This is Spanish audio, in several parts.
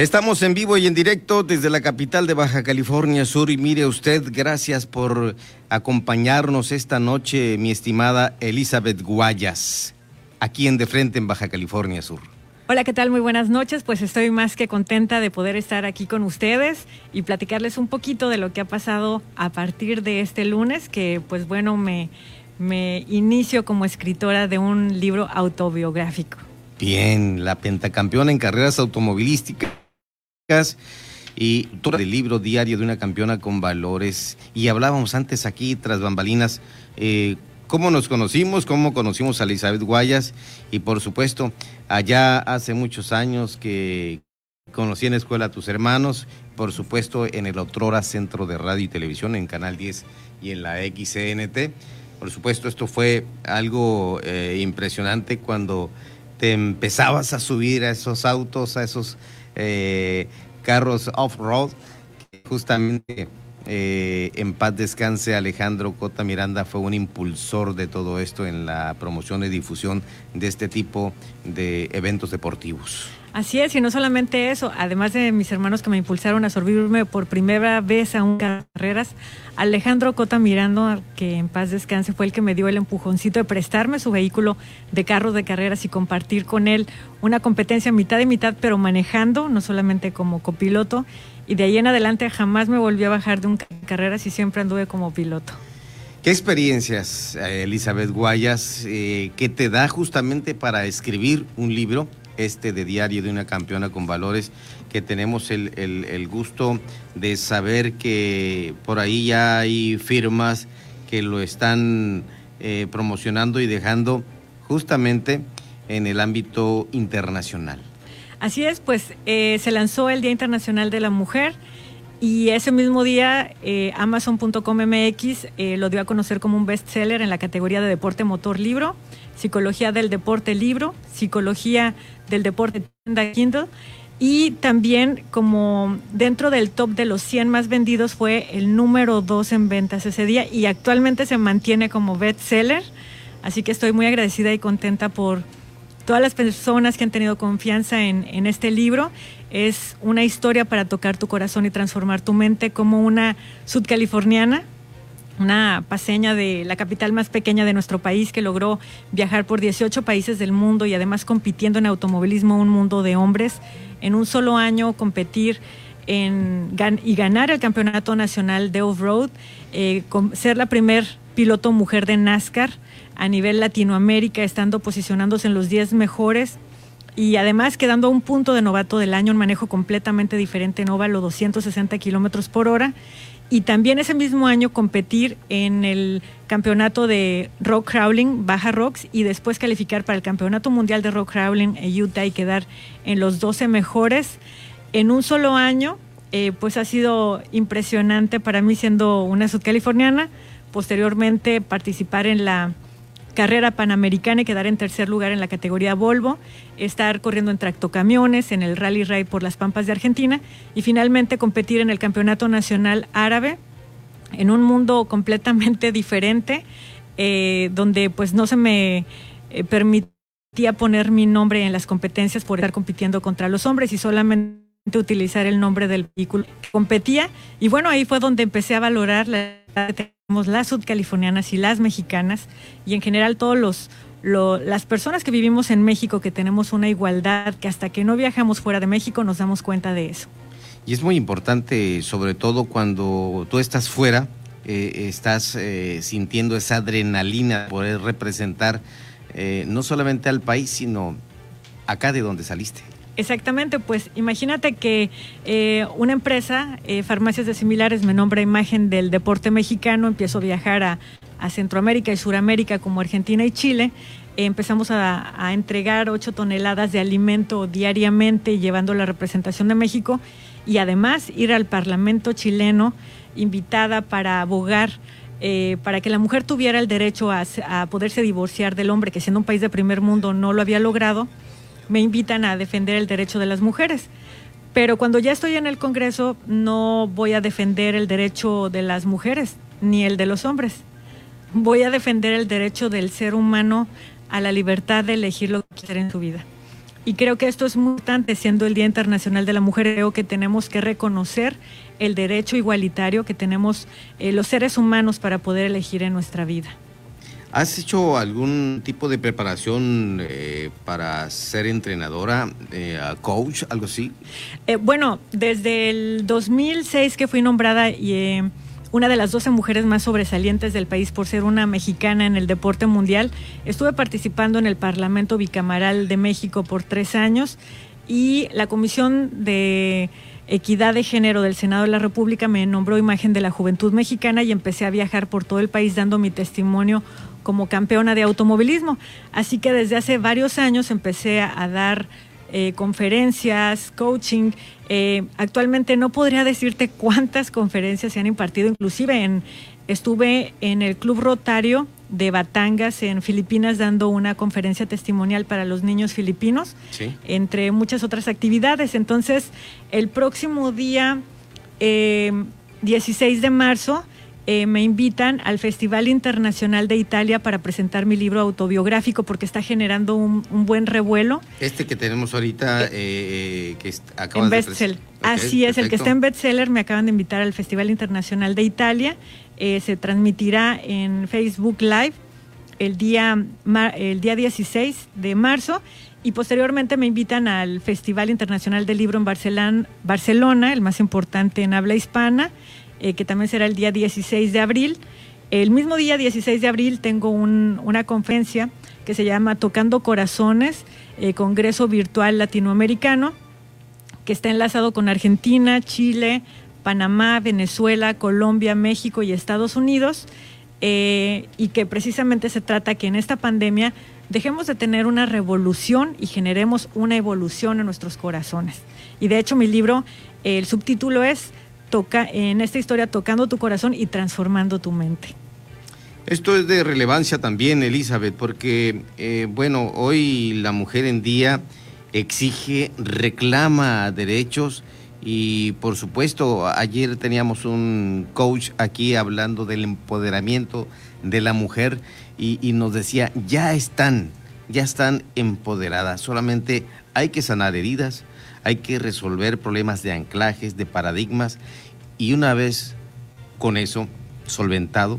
Estamos en vivo y en directo desde la capital de Baja California Sur y mire usted, gracias por acompañarnos esta noche, mi estimada Elizabeth Guayas, aquí en De Frente en Baja California Sur. Hola, ¿qué tal? Muy buenas noches. Pues estoy más que contenta de poder estar aquí con ustedes y platicarles un poquito de lo que ha pasado a partir de este lunes, que pues bueno, me, me inicio como escritora de un libro autobiográfico. Bien, la pentacampeona en carreras automovilísticas y todo el libro diario de una campeona con valores. Y hablábamos antes aquí, tras bambalinas, eh, cómo nos conocimos, cómo conocimos a Elizabeth Guayas y por supuesto, allá hace muchos años que conocí en la escuela a tus hermanos, por supuesto en el Otrora Centro de Radio y Televisión, en Canal 10 y en la XCNT. Por supuesto, esto fue algo eh, impresionante cuando te empezabas a subir a esos autos, a esos eh, carros off-road, justamente eh, en paz descanse Alejandro Cota Miranda fue un impulsor de todo esto en la promoción y difusión de este tipo de eventos deportivos. Así es, y no solamente eso, además de mis hermanos que me impulsaron a subirme por primera vez a un carreras, Alejandro Cota Miranda, que en paz descanse, fue el que me dio el empujoncito de prestarme su vehículo de carros de carreras y compartir con él una competencia mitad y mitad, pero manejando, no solamente como copiloto, y de ahí en adelante jamás me volví a bajar de un carreras y siempre anduve como piloto. ¿Qué experiencias, eh, Elizabeth Guayas, eh, que te da justamente para escribir un libro? este de Diario de una campeona con valores, que tenemos el, gusto de saber que por ahí ya hay firmas que lo están eh, promocionando y dejando justamente en el ámbito internacional. Así es, pues eh, se lanzó el Día Internacional de la Mujer y ese mismo día eh, Amazon.com MX lo dio a conocer como un bestseller en la categoría de deporte motor libro Psicología del Deporte Libro, Psicología del Deporte Tienda Kindle y también como dentro del top de los 100 más vendidos fue el número 2 en ventas ese día y actualmente se mantiene como bestseller. Así que estoy muy agradecida y contenta por todas las personas que han tenido confianza en, en este libro. Es una historia para tocar tu corazón y transformar tu mente como una sudcaliforniana una paseña de la capital más pequeña de nuestro país que logró viajar por 18 países del mundo y además compitiendo en automovilismo un mundo de hombres. En un solo año competir en, y ganar el campeonato nacional de off-road, eh, ser la primer piloto mujer de NASCAR a nivel Latinoamérica, estando posicionándose en los 10 mejores y además quedando a un punto de novato del año, un manejo completamente diferente en óvalo, 260 kilómetros por hora y también ese mismo año competir en el campeonato de rock crawling, baja rocks, y después calificar para el campeonato mundial de rock crawling en Utah y quedar en los 12 mejores en un solo año, eh, pues ha sido impresionante para mí siendo una sudcaliforniana. Posteriormente participar en la carrera panamericana y quedar en tercer lugar en la categoría Volvo, estar corriendo en tractocamiones, en el Rally Raid por las Pampas de Argentina y finalmente competir en el Campeonato Nacional Árabe en un mundo completamente diferente, eh, donde pues no se me eh, permitía poner mi nombre en las competencias por estar compitiendo contra los hombres y solamente utilizar el nombre del vehículo que competía. Y bueno ahí fue donde empecé a valorar la las sudcalifornianas y las mexicanas y en general todos los las personas que vivimos en México que tenemos una igualdad que hasta que no viajamos fuera de México nos damos cuenta de eso. Y es muy importante, sobre todo cuando tú estás fuera, eh, estás eh, sintiendo esa adrenalina de poder representar eh, no solamente al país, sino acá de donde saliste. Exactamente, pues imagínate que eh, una empresa, eh, Farmacias de Similares, me nombra imagen del deporte mexicano, empiezo a viajar a, Centroamérica y Suramérica como Argentina y Chile, eh, empezamos a, entregar 8 toneladas de alimento diariamente llevando la representación de México y además ir al Parlamento chileno invitada para abogar para que la mujer tuviera el derecho a, a poderse divorciar del hombre, que siendo un país de primer mundo no lo había logrado me invitan a defender el derecho de las mujeres. Pero cuando ya estoy en el Congreso no voy a defender el derecho de las mujeres ni el de los hombres. Voy a defender el derecho del ser humano a la libertad de elegir lo que quiere en su vida. Y creo que esto es muy importante, siendo el Día Internacional de la Mujer, creo que tenemos que reconocer el derecho igualitario que tenemos eh, los seres humanos para poder elegir en nuestra vida. ¿Has hecho algún tipo de preparación eh, para ser entrenadora, eh, coach, algo así? bueno, desde el 2006 que fui nombrada y una de las 12 mujeres más sobresalientes del país por ser una mexicana en el deporte mundial. Estuve participando en el Parlamento Bicamaral de México por tres años y la Comisión de Equidad de Género del Senado de la República me nombró imagen de la juventud mexicana y empecé a viajar por todo el país dando mi testimonio como campeona de automovilismo. Así que desde hace varios años empecé a, dar eh, conferencias, coaching. Eh, actualmente no podría decirte cuántas conferencias se han impartido, inclusive en, estuve en el Club Rotario de Batangas en Filipinas dando una conferencia testimonial para los niños filipinos, entre muchas otras actividades. Entonces, el próximo día 16 eh, de marzo eh, me invitan al Festival Internacional de Italia para presentar mi libro autobiográfico porque está generando un, buen revuelo. Este que tenemos ahorita, eh, eh que acaba en bestseller. Así es, el que está en bestseller me acaban de invitar al Festival Internacional de Italia. Eh, se transmitirá en Facebook Live el día, el día 16 de marzo y posteriormente me invitan al Festival Internacional del Libro en Barcelona, el más importante en habla hispana. Eh, que también será el día 16 de abril. El mismo día 16 de abril tengo una conferencia que se llama Tocando Corazones, eh, Congreso Virtual Latinoamericano, que está enlazado con Argentina, Chile, Panamá, Venezuela, Colombia, México y Estados Unidos, eh, y que precisamente se trata que en esta pandemia dejemos de tener una revolución y generemos una evolución en nuestros corazones. Y de hecho mi libro, el subtítulo es toca en esta historia tocando tu corazón y transformando tu mente. Esto es de relevancia también, Elizabeth, porque, eh, bueno, hoy la mujer en día exige, reclama derechos y, por supuesto, ayer teníamos un coach aquí hablando del empoderamiento de la mujer y, y nos decía, ya están, ya están empoderadas, solamente hay que sanar heridas, hay que resolver problemas de anclajes, de paradigmas y una vez con eso solventado,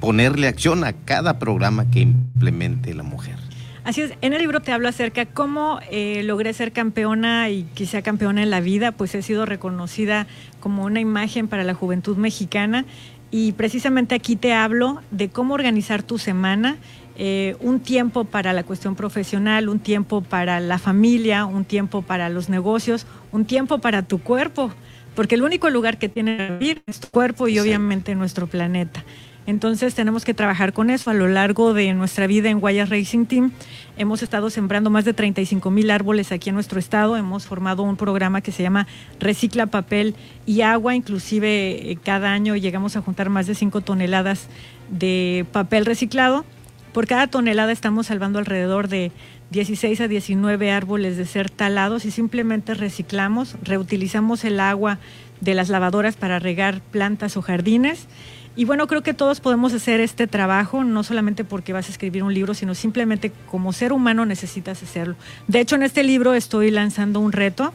ponerle acción a cada programa que implemente la mujer. Así es, en el libro te hablo acerca cómo eh, logré ser campeona y sea campeona en la vida, pues he sido reconocida como una imagen para la juventud mexicana y precisamente aquí te hablo de cómo organizar tu semana eh, un tiempo para la cuestión profesional, un tiempo para la familia, un tiempo para los negocios, un tiempo para tu cuerpo, porque el único lugar que tiene que vivir es tu cuerpo y obviamente nuestro planeta. Entonces tenemos que trabajar con eso a lo largo de nuestra vida en Guayas Racing Team. Hemos estado sembrando más de 35 mil árboles aquí en nuestro estado. Hemos formado un programa que se llama Recicla Papel y Agua. Inclusive eh, cada año llegamos a juntar más de 5 toneladas de papel reciclado. Por cada tonelada estamos salvando alrededor de 16 a 19 árboles de ser talados y simplemente reciclamos, reutilizamos el agua de las lavadoras para regar plantas o jardines. Y bueno, creo que todos podemos hacer este trabajo, no solamente porque vas a escribir un libro, sino simplemente como ser humano necesitas hacerlo. De hecho, en este libro estoy lanzando un reto,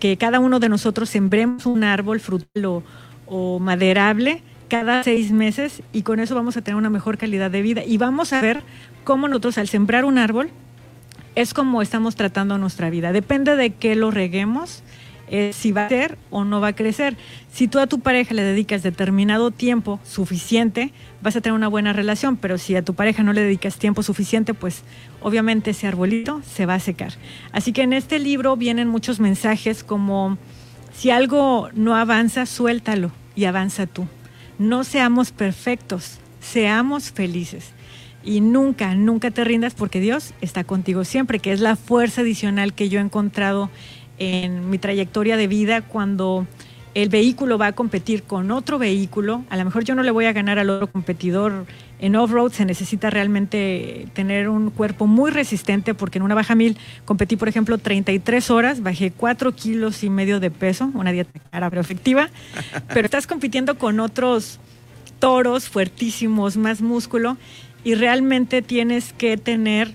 que cada uno de nosotros sembremos un árbol frutal o, maderable cada seis meses y con eso vamos a tener una mejor calidad de vida. Y vamos a ver cómo nosotros al sembrar un árbol, es como estamos tratando nuestra vida. Depende de qué lo reguemos, eh, si va a ser o no va a crecer. Si tú a tu pareja le dedicas determinado tiempo suficiente, vas a tener una buena relación, pero si a tu pareja no le dedicas tiempo suficiente, pues obviamente ese arbolito se va a secar. Así que en este libro vienen muchos mensajes como si algo no avanza, suéltalo y avanza tú. No seamos perfectos, seamos felices. Y nunca, nunca te rindas porque Dios está contigo siempre, que es la fuerza adicional que yo he encontrado en mi trayectoria de vida cuando el vehículo va a competir con otro vehículo. A lo mejor yo no le voy a ganar al otro competidor. En off-road se necesita realmente tener un cuerpo muy resistente porque en una baja mil competí, por ejemplo, 33 horas, bajé 4 kilos y medio de peso, una dieta cara pero efectiva. Pero estás compitiendo con otros toros fuertísimos, más músculo y realmente tienes que tener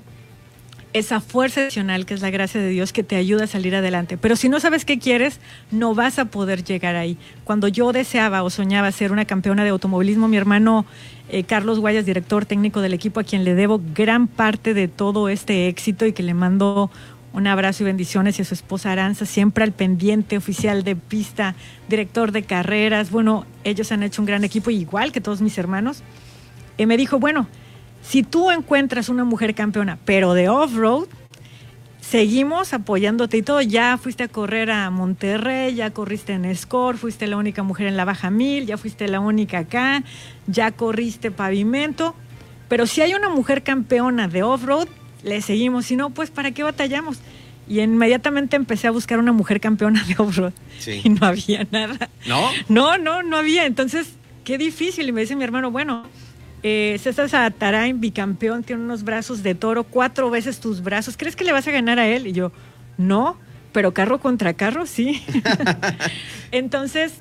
esa fuerza adicional que es la gracia de Dios que te ayuda a salir adelante. Pero si no sabes qué quieres, no vas a poder llegar ahí. Cuando yo deseaba o soñaba ser una campeona de automovilismo, mi hermano eh, Carlos Guayas, director técnico del equipo, a quien le debo gran parte de todo este éxito y que le mando un abrazo y bendiciones y a su esposa Aranza, siempre al pendiente, oficial de pista, director de carreras. Bueno, ellos han hecho un gran equipo, igual que todos mis hermanos. Y me dijo, bueno, si tú encuentras una mujer campeona, pero de off-road, seguimos apoyándote y todo. Ya fuiste a correr a Monterrey, ya corriste en Score, fuiste la única mujer en la Baja Mil, ya fuiste la única acá, ya corriste pavimento. Pero si hay una mujer campeona de off-road, le seguimos. Si no, pues ¿para qué batallamos? Y inmediatamente empecé a buscar una mujer campeona de off-road. Y no había nada. ¿No? No, no, no había. Entonces, qué difícil. Y me dice mi hermano, bueno, eh, César Satarain, bicampeón, tiene unos brazos de toro, cuatro veces tus brazos. ¿Crees que le vas a ganar a él? Y yo, no, pero carro contra carro, sí. Entonces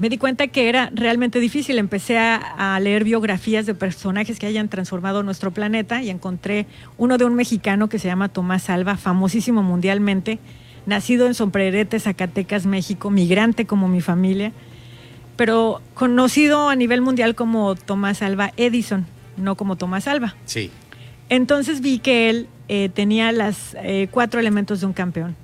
me di cuenta que era realmente difícil. Empecé a, a, leer biografías de personajes que hayan transformado nuestro planeta y encontré uno de un mexicano que se llama Tomás Alba, famosísimo mundialmente, nacido en Sombrerete, Zacatecas, México, migrante como mi familia pero conocido a nivel mundial como Tomás Alba Edison, no como Tomás Alba. Sí. Entonces vi que él eh, tenía los eh, cuatro elementos de un campeón.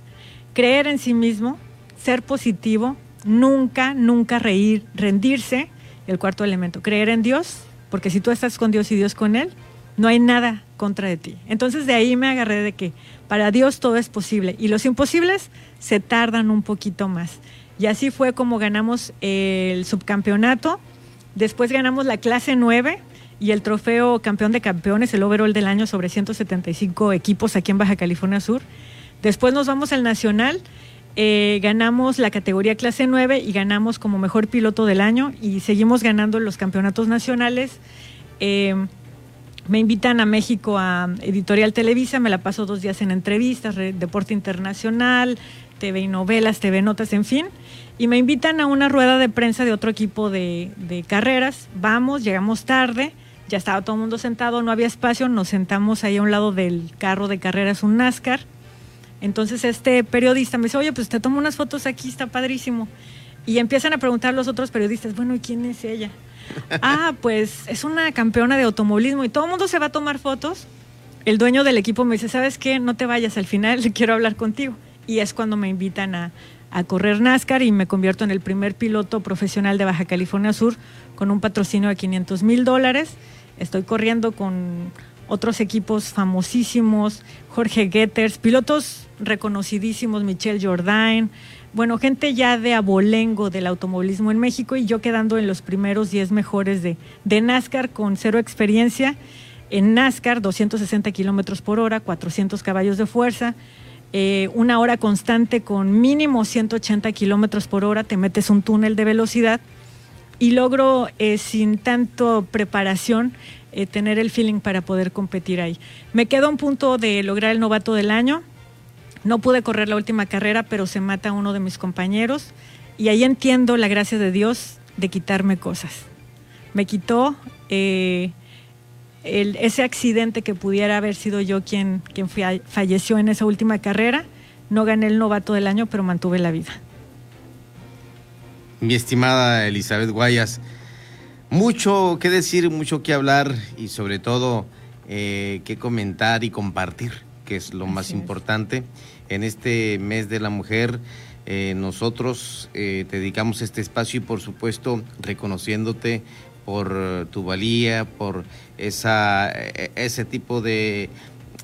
Creer en sí mismo, ser positivo, nunca, nunca reír, rendirse. El cuarto elemento, creer en Dios, porque si tú estás con Dios y Dios con Él, no hay nada contra de ti. Entonces de ahí me agarré de que para Dios todo es posible y los imposibles se tardan un poquito más. Y así fue como ganamos el subcampeonato. Después ganamos la clase 9 y el trofeo campeón de campeones, el overall del año sobre 175 equipos aquí en Baja California Sur. Después nos vamos al nacional. Eh, ganamos la categoría clase 9 y ganamos como mejor piloto del año y seguimos ganando los campeonatos nacionales. Eh, me invitan a México a Editorial Televisa, me la paso dos días en entrevistas, deporte internacional, TV y novelas, TV notas, en fin. Y me invitan a una rueda de prensa de otro equipo de, carreras. Vamos, llegamos tarde, ya estaba todo el mundo sentado, no había espacio, nos sentamos ahí a un lado del carro de carreras, un NASCAR. Entonces este periodista me dice, oye, pues te tomo unas fotos aquí, está padrísimo. Y empiezan a preguntar los otros periodistas, bueno, ¿y quién es ella? ah, pues es una campeona de automovilismo y todo el mundo se va a tomar fotos. El dueño del equipo me dice, ¿sabes qué? No te vayas, al final quiero hablar contigo y es cuando me invitan a, correr NASCAR y me convierto en el primer piloto profesional de Baja California Sur con un patrocinio de 500 mil dólares. Estoy corriendo con otros equipos famosísimos, Jorge Getters, pilotos reconocidísimos, Michelle Jordain, bueno, gente ya de abolengo del automovilismo en México y yo quedando en los primeros 10 mejores de, de NASCAR con cero experiencia. En NASCAR, 260 kilómetros por hora, 400 caballos de fuerza, eh, una hora constante con mínimo 180 kilómetros por hora, te metes un túnel de velocidad y logro eh, sin tanto preparación eh, tener el feeling para poder competir ahí. Me quedo a un punto de lograr el novato del año. No pude correr la última carrera, pero se mata uno de mis compañeros y ahí entiendo la gracia de Dios de quitarme cosas. Me quitó ese accidente que pudiera haber sido yo quien, quien falleció en esa última carrera. No gané el novato del año, pero mantuve la vida. Mi estimada Elizabeth Guayas, mucho que decir, mucho que hablar y sobre todo eh, que comentar y compartir, que es lo más importante. En este mes de la mujer, eh, nosotros eh, te dedicamos este espacio y por supuesto reconociéndote por tu valía, por esa, e, ese tipo de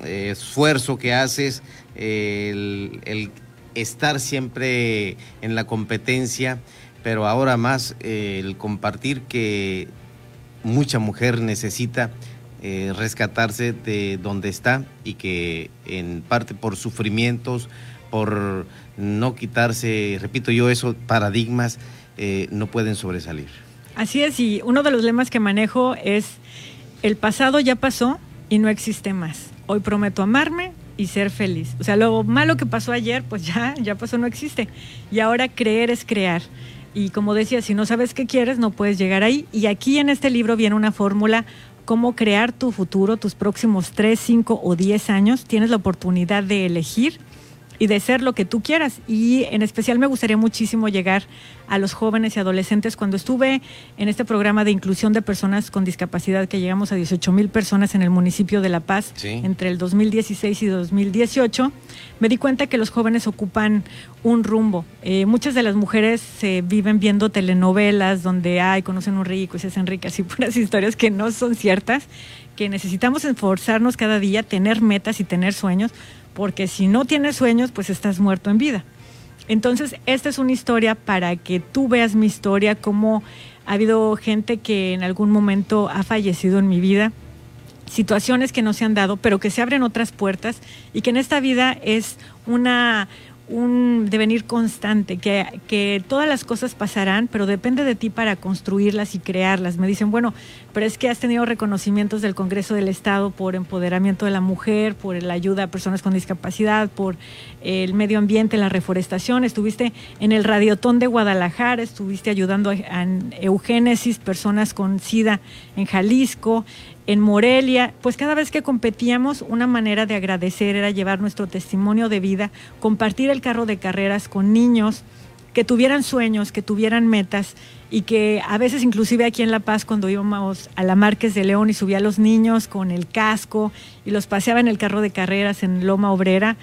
eh, esfuerzo que haces, el, estar siempre en la competencia, pero ahora más eh, el compartir que mucha mujer necesita eh, rescatarse de donde está y que en parte por sufrimientos, por no quitarse, repito yo, esos paradigmas, no pueden sobresalir. Así es, y uno de los lemas que manejo es, el pasado ya pasó y no existe más. Hoy prometo amarme y ser feliz. O sea, lo malo que pasó ayer, pues ya, ya pasó, no existe. Y ahora creer es crear. Y como decía, si no sabes qué quieres, no puedes llegar ahí. Y aquí en este libro viene una fórmula cómo crear tu futuro, tus próximos 3, 5 o 10 años. Tienes la oportunidad de elegir y de ser lo que tú quieras. Y en especial me gustaría muchísimo llegar a los jóvenes y adolescentes. Cuando estuve en este programa de inclusión de personas con discapacidad, que llegamos a 18 mil personas en el municipio de La Paz entre el 2016 y 2018, me di cuenta que los jóvenes ocupan un rumbo. Eh, muchas de las mujeres se viven viendo telenovelas donde ay, conocen un rico y se hacen ricas y puras historias que no son ciertas, que necesitamos esforzarnos cada día, tener metas y tener sueños porque si no tienes sueños, pues estás muerto en vida. Entonces, esta es una historia para que tú veas mi historia, cómo ha habido gente que en algún momento ha fallecido en mi vida, situaciones que no se han dado, pero que se abren otras puertas y que en esta vida es una, un devenir constante, que, que, todas las cosas pasarán, pero depende de ti para construirlas y crearlas. Me dicen, bueno, pero es que has tenido reconocimientos del Congreso del Estado por empoderamiento de la mujer, por la ayuda a personas con discapacidad, por el medio ambiente, la reforestación, estuviste en el Radiotón de Guadalajara, estuviste ayudando a, a eugénesis, personas con SIDA en Jalisco, en Morelia, pues cada vez que competíamos, una manera de agradecer era llevar nuestro testimonio de vida, compartir el carro de carreras con niños que tuvieran sueños, que tuvieran metas y que a veces inclusive aquí en La Paz cuando íbamos a la Márquez de León y subía a los niños con el casco y los paseaba en el carro de carreras en Loma Obrera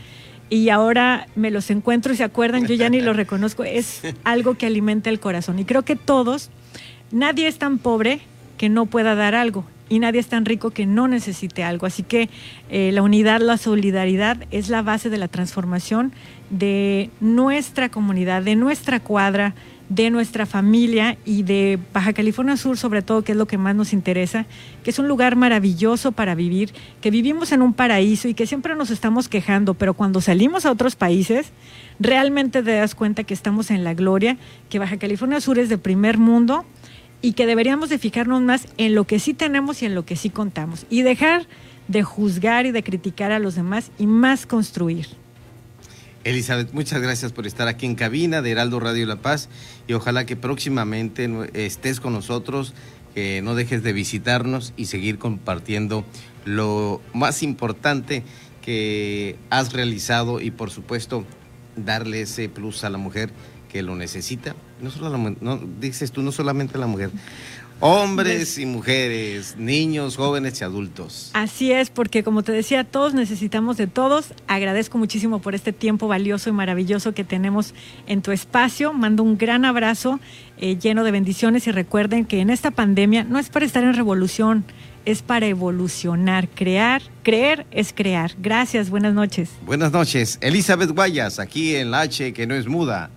y ahora me los encuentro y se acuerdan, yo ya ni los reconozco, es algo que alimenta el corazón. Y creo que todos, nadie es tan pobre que no pueda dar algo y nadie es tan rico que no necesite algo. Así que eh, la unidad, la solidaridad es la base de la transformación de nuestra comunidad, de nuestra cuadra, de nuestra familia y de Baja California Sur sobre todo, que es lo que más nos interesa, que es un lugar maravilloso para vivir, que vivimos en un paraíso y que siempre nos estamos quejando, pero cuando salimos a otros países, realmente te das cuenta que estamos en la gloria, que Baja California Sur es de primer mundo y que deberíamos de fijarnos más en lo que sí tenemos y en lo que sí contamos y dejar de juzgar y de criticar a los demás y más construir. Elizabeth, muchas gracias por estar aquí en cabina de Heraldo Radio La Paz y ojalá que próximamente estés con nosotros, que no dejes de visitarnos y seguir compartiendo lo más importante que has realizado y por supuesto darle ese plus a la mujer que lo necesita. No solo la no, dices tú, no solamente la mujer. Hombres y mujeres, niños, jóvenes y adultos. Así es, porque como te decía, todos necesitamos de todos. Agradezco muchísimo por este tiempo valioso y maravilloso que tenemos en tu espacio. Mando un gran abrazo eh, lleno de bendiciones y recuerden que en esta pandemia no es para estar en revolución, es para evolucionar, crear, creer es crear. Gracias, buenas noches. Buenas noches, Elizabeth Guayas, aquí en la H que no es muda.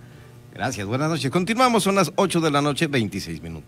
Gracias, buenas noches. Continuamos, son las 8 de la noche, 26 minutos.